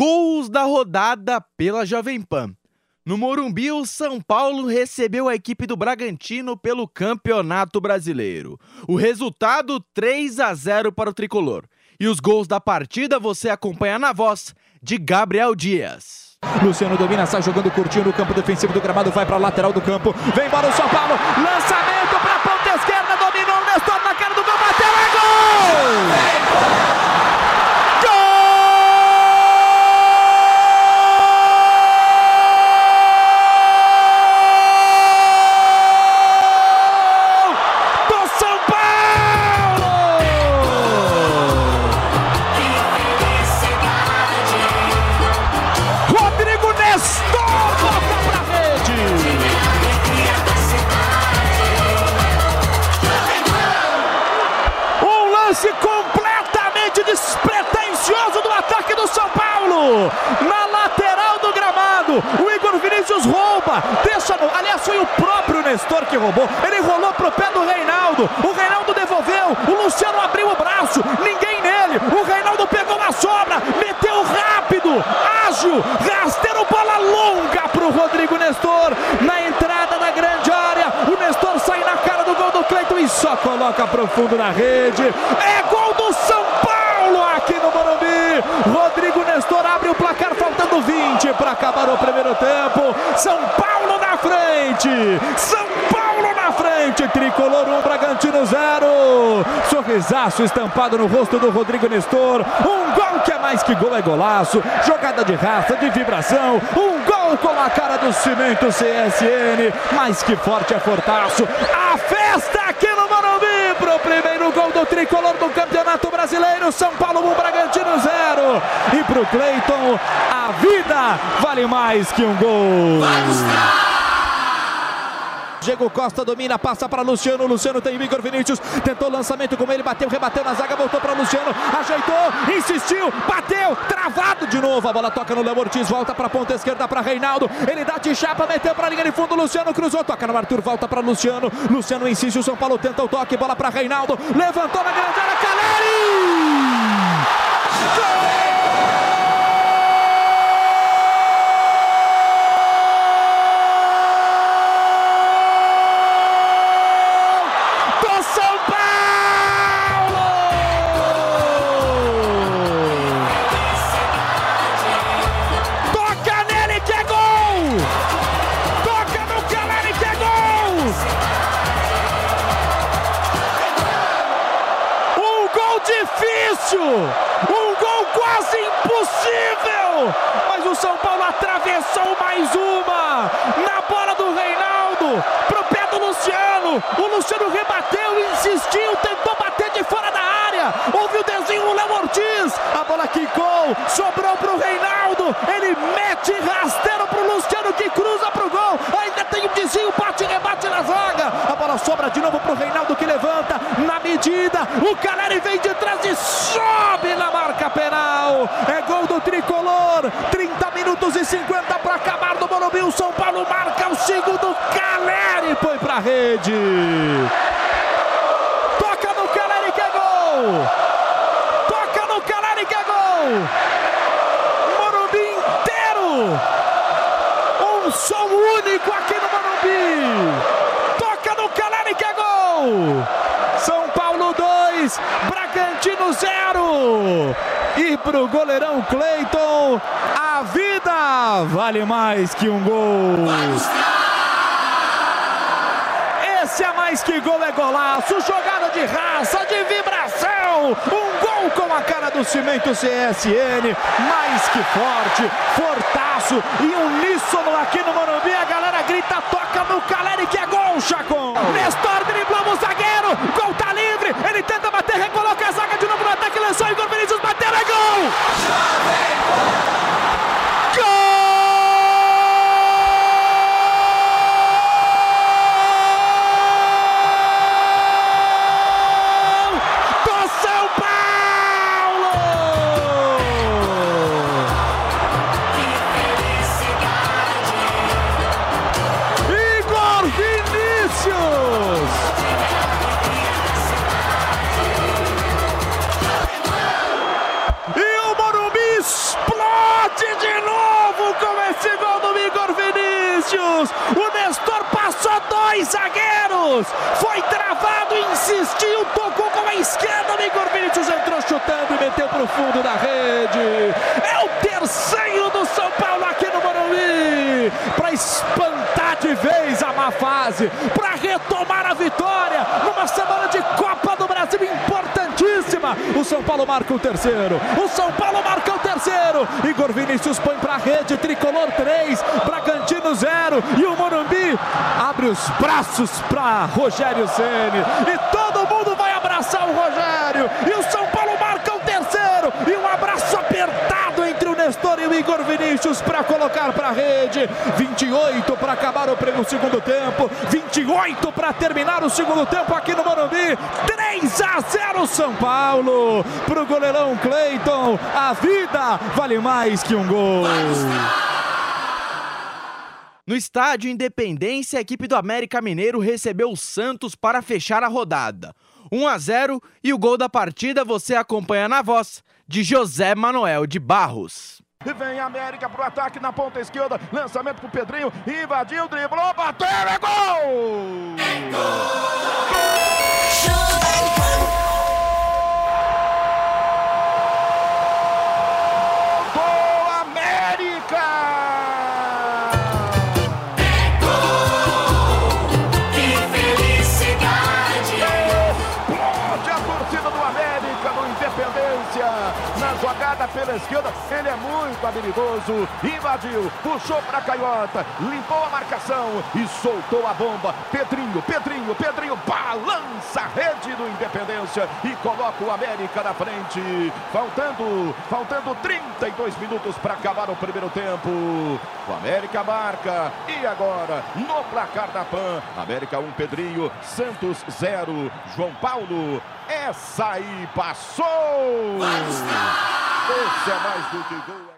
Gols da rodada pela Jovem Pan. No Morumbi, o São Paulo recebeu a equipe do Bragantino pelo Campeonato Brasileiro. O resultado 3 a 0 para o tricolor. E os gols da partida você acompanha na voz de Gabriel Dias. Luciano domina, sai jogando curtinho no campo defensivo do gramado, vai para a lateral do campo. Vem embora o São Paulo, lançamento para a ponta esquerda, dominou o Nestor na cara do gol, bateu, é gol! Na lateral do gramado. O Igor Vinícius rouba, deixa. Aliás, foi o próprio Nestor que roubou. Ele rolou pro pé do Reinaldo. O Reinaldo devolveu. O Luciano abriu o braço. Ninguém nele. O Reinaldo pegou a sobra, meteu rápido, ágil, rasteiro, bola longa pro Rodrigo Nestor na entrada da grande área. O Nestor sai na cara do gol do Cleiton e só coloca profundo na rede. É gol do São Paulo aqui no Morumbi. Rodrigo Nestor abre o placar, faltando 20 para acabar o primeiro tempo. São Paulo na frente. São Paulo na frente. Tricolor 1, Bragantino 0. Sorrisaço estampado no rosto do Rodrigo Nestor. Um gol que é mais que gol, é golaço. Jogada de raça, de vibração. Um gol com a cara do cimento CSN. Mais que forte é fortaço. A festa aqui no Morumbi pro primeiro gol do tricolor do Campeonato Brasileiro. São Paulo 1, Bragantino 0. E pro Cleiton, a vida vale mais que um gol. Diego Costa domina, passa para Luciano. Luciano tem Igor Vinícius. Tentou lançamento com ele, bateu, rebateu na zaga, voltou para Luciano. Ajeitou, insistiu, bateu, travado de novo. A bola toca no Léo Ortiz, volta para a ponta esquerda para Reinaldo. Ele dá de chapa, meteu para a linha de fundo. Luciano cruzou, toca no Arthur, volta para Luciano. Luciano insiste, o São Paulo tenta o toque, bola para Reinaldo. Levantou na grande área, Caleri! Gol! Um gol quase impossível! Mas o São Paulo atravessou mais uma! Na bola do Reinaldo, pro pé do Luciano! O Luciano rebateu, insistiu, tentou bater de fora da área! Houve o desenho do Léo Ortiz! A bola quicou, sobrou pro Reinaldo! Ele mete rasteiro pro Luciano que cruza pro gol! Ainda tem o desvio, bate rebate na zaga! A bola sobra de novo pro Reinaldo que levanta medida! O Caleri vem de trás e sobe na marca penal. É gol do tricolor. 30 minutos e 50 para acabar no Morumbi. O São Paulo marca o segundo. Caleri põe para a rede. Toca no Caleri que é gol. Toca no Caleri que é gol. Morumbi inteiro. Um som único aqui no Morumbi. Toca no Caleri que é gol. São Paulo 2, Bragantino 0. E pro goleirão Cleiton, a vida vale mais que um gol. Esse é mais que gol, é golaço, jogada de raça, de vibração. Um gol com a cara do Cimento CSN, mais que forte, fortaço e uníssono aqui no Morumbi. A galera grita, toca no Caleri que é gol, Chacon. Nestor driblamos zagueiro, O Nestor passou dois zagueiros. Foi travado, insistiu, tocou com a esquerda. O Igor Vinícius entrou chutando e meteu para o fundo da rede. É o terceiro do São Paulo aqui no Morumbi. Para espantar de vez a má fase. Para retomar a vitória numa semana de O São Paulo marca o terceiro. O São Paulo marca o terceiro. Igor Vinícius põe para rede. Tricolor 3, Bragantino 0. E o Morumbi abre os braços para Rogério Ceni E todo mundo vai abraçar o Rogério. E o São Paulo marca o terceiro. E um abraço apertado entre o Nestor e o Igor Vinícius para colocar para rede. 28 para acabar o, o segundo tempo. 28 para terminar o segundo tempo aqui no Morumbi. 3 a 0 São Paulo. Para o goleirão Cleiton. A vida vale mais que um gol. No estádio Independência, a equipe do América Mineiro recebeu o Santos para fechar a rodada. 1 a 0 e o gol da partida você acompanha na voz de José Manuel de Barros. E vem a América pro ataque na ponta esquerda. Lançamento pro Pedrinho. Invadiu, driblou, bateu, é gol! Pela esquerda, ele é muito habilidoso, invadiu, puxou para a canhota, limpou a marcação e soltou a bomba. Pedrinho, Pedrinho, Pedrinho balança a rede do Independência e coloca o América na frente. Faltando, faltando 32 minutos para acabar o primeiro tempo. O América marca e agora no placar da PAN, América 1, Pedrinho, Santos 0, João Paulo essa aí passou! Esse é mais do que gol.